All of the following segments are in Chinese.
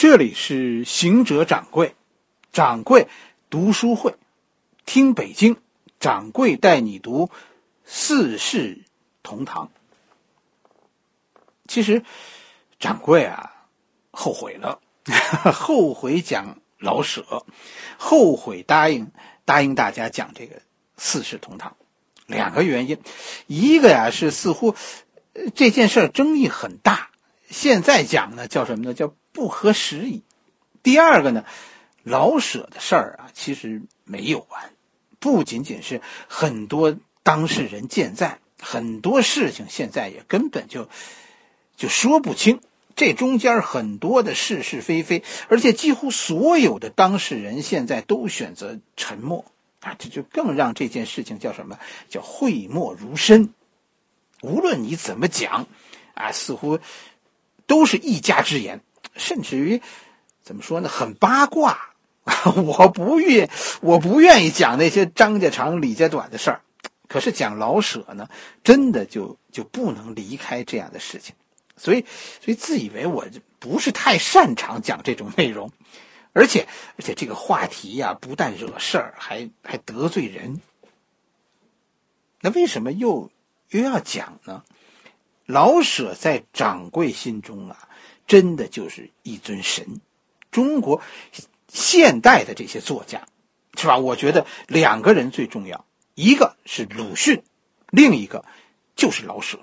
这里是行者掌柜，掌柜读书会，听北京掌柜带你读《四世同堂》。其实，掌柜啊，后悔了，后悔讲老舍，后悔答应答应大家讲这个《四世同堂》，两个原因，一个呀是似乎这件事争议很大，现在讲呢叫什么呢？叫。不合时宜。第二个呢，老舍的事儿啊，其实没有完，不仅仅是很多当事人健在，很多事情现在也根本就就说不清。这中间很多的是是非非，而且几乎所有的当事人现在都选择沉默啊，这就更让这件事情叫什么叫讳莫如深。无论你怎么讲啊，似乎都是一家之言。甚至于，怎么说呢？很八卦，我不愿，我不愿意讲那些张家长李家短的事儿。可是讲老舍呢，真的就就不能离开这样的事情。所以，所以自以为我不是太擅长讲这种内容，而且，而且这个话题呀，不但惹事儿，还还得罪人。那为什么又又要讲呢？老舍在掌柜心中啊。真的就是一尊神，中国现代的这些作家，是吧？我觉得两个人最重要，一个是鲁迅，另一个就是老舍。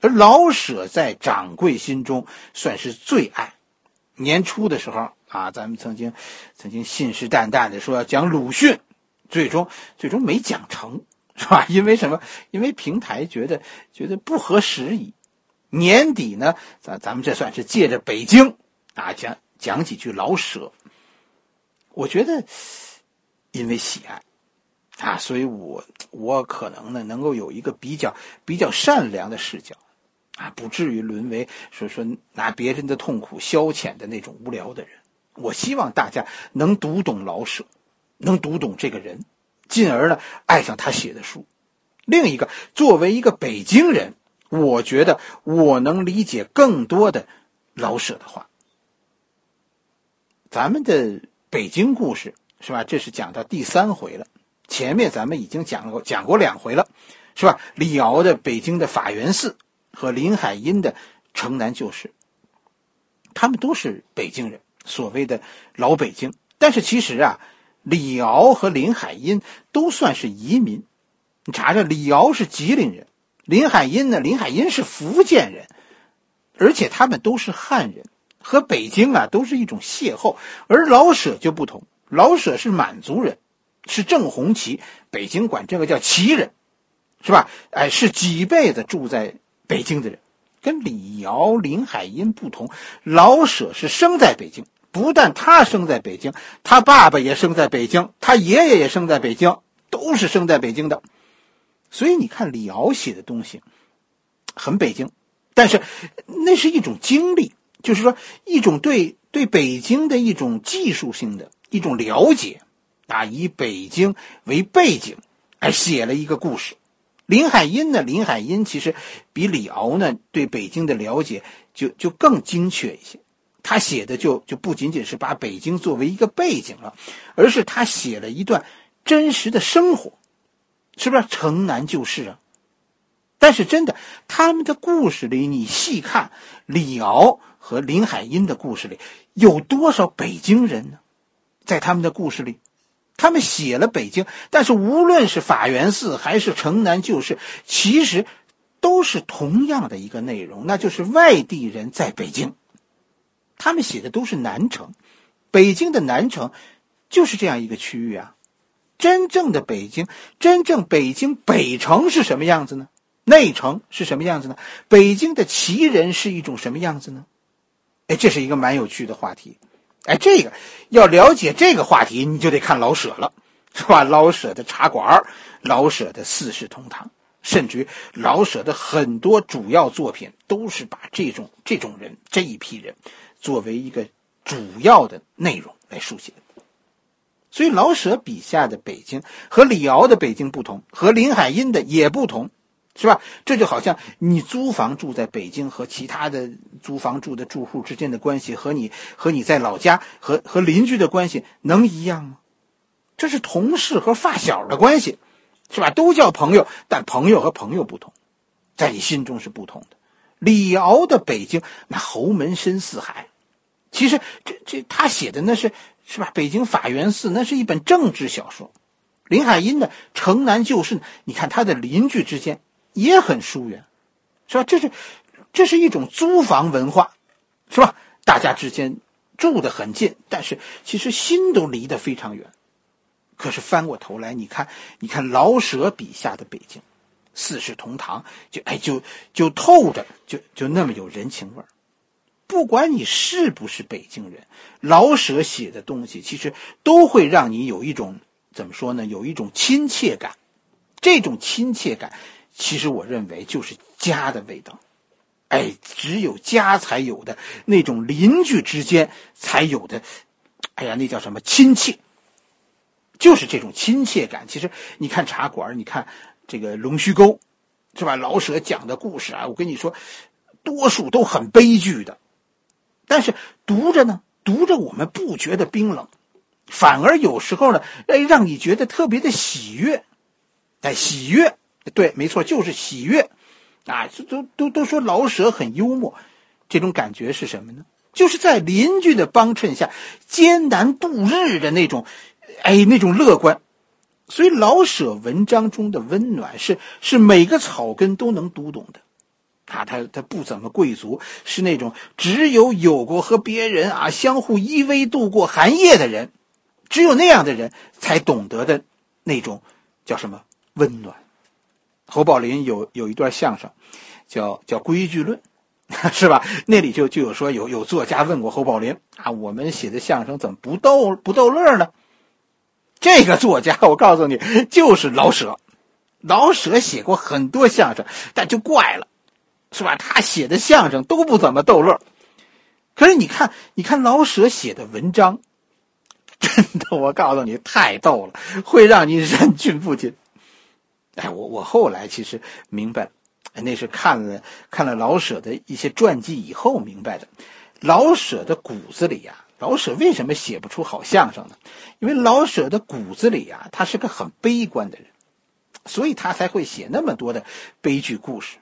而老舍在掌柜心中算是最爱。年初的时候啊，咱们曾经曾经信誓旦旦的说要讲鲁迅，最终最终没讲成，是吧？因为什么？因为平台觉得觉得不合时宜。年底呢，咱咱们这算是借着北京啊讲讲几句老舍。我觉得，因为喜爱啊，所以我我可能呢能够有一个比较比较善良的视角啊，不至于沦为说说拿别人的痛苦消遣的那种无聊的人。我希望大家能读懂老舍，能读懂这个人，进而呢爱上他写的书。另一个，作为一个北京人。我觉得我能理解更多的老舍的话。咱们的北京故事是吧？这是讲到第三回了。前面咱们已经讲过讲过两回了，是吧？李敖的北京的法源寺和林海音的城南旧事，他们都是北京人，所谓的老北京。但是其实啊，李敖和林海音都算是移民。你查查，李敖是吉林人。林海音呢？林海音是福建人，而且他们都是汉人，和北京啊都是一种邂逅。而老舍就不同，老舍是满族人，是正红旗，北京管这个叫旗人，是吧？哎，是几辈子住在北京的人，跟李敖、林海音不同。老舍是生在北京，不但他生在北京，他爸爸也生在北京，他爷爷也生在北京，都是生在北京的。所以你看李敖写的东西，很北京，但是那是一种经历，就是说一种对对北京的一种技术性的一种了解，啊，以北京为背景，哎写了一个故事。林海音呢，林海音其实比李敖呢对北京的了解就就更精确一些，他写的就就不仅仅是把北京作为一个背景了，而是他写了一段真实的生活。是不是城南旧事啊？但是真的，他们的故事里，你细看李敖和林海音的故事里，有多少北京人呢？在他们的故事里，他们写了北京，但是无论是法源寺还是城南旧事，其实都是同样的一个内容，那就是外地人在北京，他们写的都是南城，北京的南城就是这样一个区域啊。真正的北京，真正北京北城是什么样子呢？内城是什么样子呢？北京的旗人是一种什么样子呢？哎，这是一个蛮有趣的话题。哎，这个要了解这个话题，你就得看老舍了，是吧？老舍的茶馆，老舍的四世同堂，甚至于老舍的很多主要作品，都是把这种这种人这一批人作为一个主要的内容来书写。所以老舍笔下的北京和李敖的北京不同，和林海音的也不同。是吧？这就好像你租房住在北京和其他的租房住的住户之间的关系，和你和你在老家和和邻居的关系能一样吗？这是同事和发小的关系，是吧？都叫朋友，但朋友和朋友不同，在你心中是不同的。李敖的北京那侯门深似海，其实这这他写的那是是吧？北京法源寺那是一本政治小说。林海音的城南旧事，你看他的邻居之间。也很疏远，是吧？这是，这是一种租房文化，是吧？大家之间住得很近，但是其实心都离得非常远。可是翻过头来，你看，你看老舍笔下的北京，四世同堂，就哎，就就透着，就就那么有人情味儿。不管你是不是北京人，老舍写的东西，其实都会让你有一种怎么说呢？有一种亲切感。这种亲切感。其实我认为就是家的味道，哎，只有家才有的那种邻居之间才有的，哎呀，那叫什么亲切？就是这种亲切感。其实你看茶馆，你看这个龙须沟，是吧？老舍讲的故事啊，我跟你说，多数都很悲剧的，但是读着呢，读着我们不觉得冰冷，反而有时候呢，哎，让你觉得特别的喜悦，哎，喜悦。对，没错，就是喜悦，啊，都都都说老舍很幽默，这种感觉是什么呢？就是在邻居的帮衬下艰难度日的那种，哎，那种乐观。所以老舍文章中的温暖是是每个草根都能读懂的，啊，他他不怎么贵族，是那种只有有过和别人啊相互依偎度过寒夜的人，只有那样的人才懂得的那种叫什么温暖。侯宝林有有一段相声，叫叫规矩论，是吧？那里就就有说有有作家问过侯宝林啊，我们写的相声怎么不逗不逗乐呢？这个作家我告诉你就是老舍，老舍写过很多相声，但就怪了，是吧？他写的相声都不怎么逗乐，可是你看你看老舍写的文章，真的我告诉你太逗了，会让你忍俊不禁。哎，我我后来其实明白，那是看了看了老舍的一些传记以后明白的。老舍的骨子里呀，老舍为什么写不出好相声呢？因为老舍的骨子里呀，他是个很悲观的人，所以他才会写那么多的悲剧故事，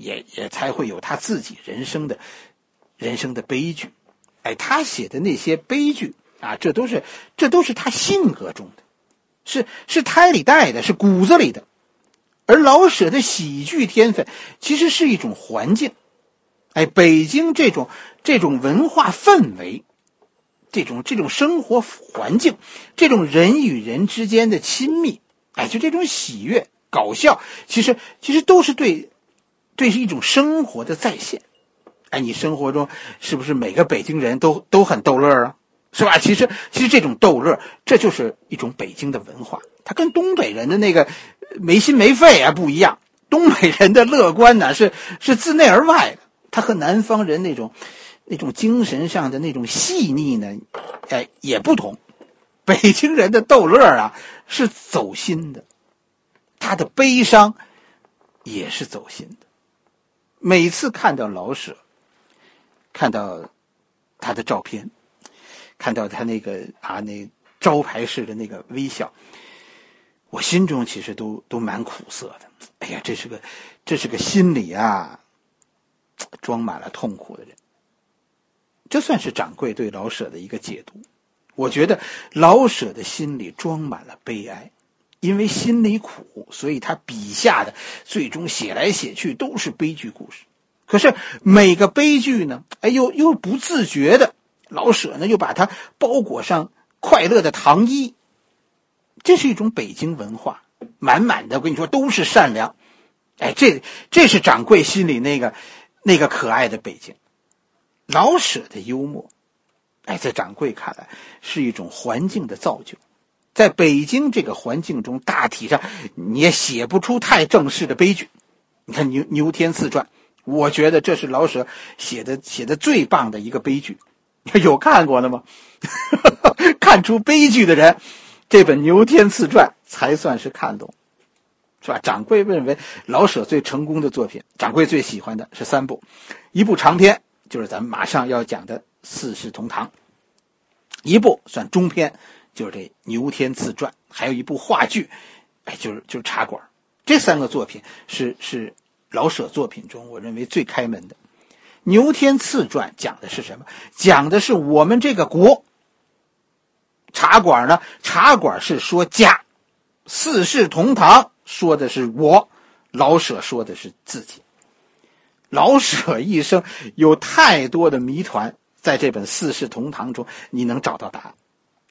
也也才会有他自己人生的人生的悲剧。哎，他写的那些悲剧啊，这都是这都是他性格中的，是是胎里带的，是骨子里的。而老舍的喜剧天分，其实是一种环境，哎，北京这种这种文化氛围，这种这种生活环境，这种人与人之间的亲密，哎，就这种喜悦、搞笑，其实其实都是对，这是一种生活的再现。哎，你生活中是不是每个北京人都都很逗乐啊？是吧？其实其实这种逗乐，这就是一种北京的文化，它跟东北人的那个。没心没肺啊，不一样。东北人的乐观呢，是是自内而外的。他和南方人那种那种精神上的那种细腻呢，哎，也不同。北京人的逗乐啊，是走心的，他的悲伤也是走心的。每次看到老舍，看到他的照片，看到他那个啊那招牌式的那个微笑。我心中其实都都蛮苦涩的，哎呀，这是个，这是个心里啊，装满了痛苦的人。这算是掌柜对老舍的一个解读。我觉得老舍的心里装满了悲哀，因为心里苦，所以他笔下的最终写来写去都是悲剧故事。可是每个悲剧呢，哎，又又不自觉的，老舍呢又把它包裹上快乐的糖衣。这是一种北京文化，满满的。我跟你说，都是善良。哎，这这是掌柜心里那个那个可爱的北京。老舍的幽默，哎，在掌柜看来是一种环境的造就。在北京这个环境中，大体上你也写不出太正式的悲剧。你看《牛牛天赐传》，我觉得这是老舍写的写的最棒的一个悲剧。有看过的吗？看出悲剧的人。这本《牛天赐传》才算是看懂，是吧？掌柜认为老舍最成功的作品，掌柜最喜欢的是三部，一部长篇就是咱们马上要讲的《四世同堂》，一部算中篇就是这《牛天赐传》，还有一部话剧，哎，就是就是《茶馆》。这三个作品是是老舍作品中我认为最开门的。《牛天赐传》讲的是什么？讲的是我们这个国。茶馆呢？茶馆是说家，四世同堂说的是我，老舍说的是自己。老舍一生有太多的谜团，在这本《四世同堂》中，你能找到答案。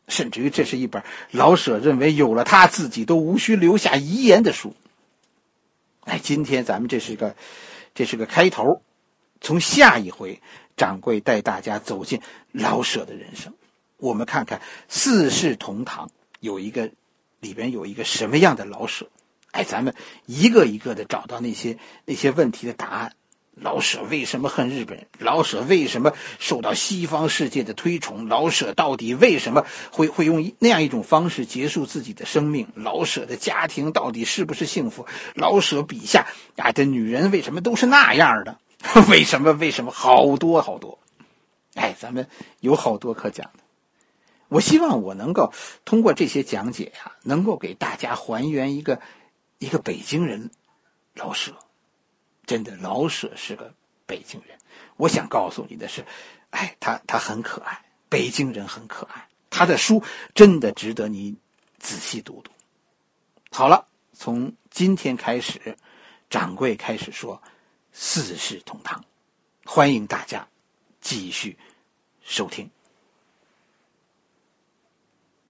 甚至于，这是一本老舍认为有了他自己都无需留下遗言的书。哎，今天咱们这是个，这是个开头，从下一回，掌柜带大家走进老舍的人生。我们看看《四世同堂》有一个，里边有一个什么样的老舍？哎，咱们一个一个的找到那些那些问题的答案。老舍为什么恨日本人？老舍为什么受到西方世界的推崇？老舍到底为什么会会用那样一种方式结束自己的生命？老舍的家庭到底是不是幸福？老舍笔下啊的女人为什么都是那样的？为什么？为什么？好多好多。哎，咱们有好多可讲的。我希望我能够通过这些讲解呀，能够给大家还原一个一个北京人老舍。真的，老舍是个北京人。我想告诉你的是，哎，他他很可爱，北京人很可爱。他的书真的值得你仔细读读。好了，从今天开始，掌柜开始说四世同堂，欢迎大家继续收听。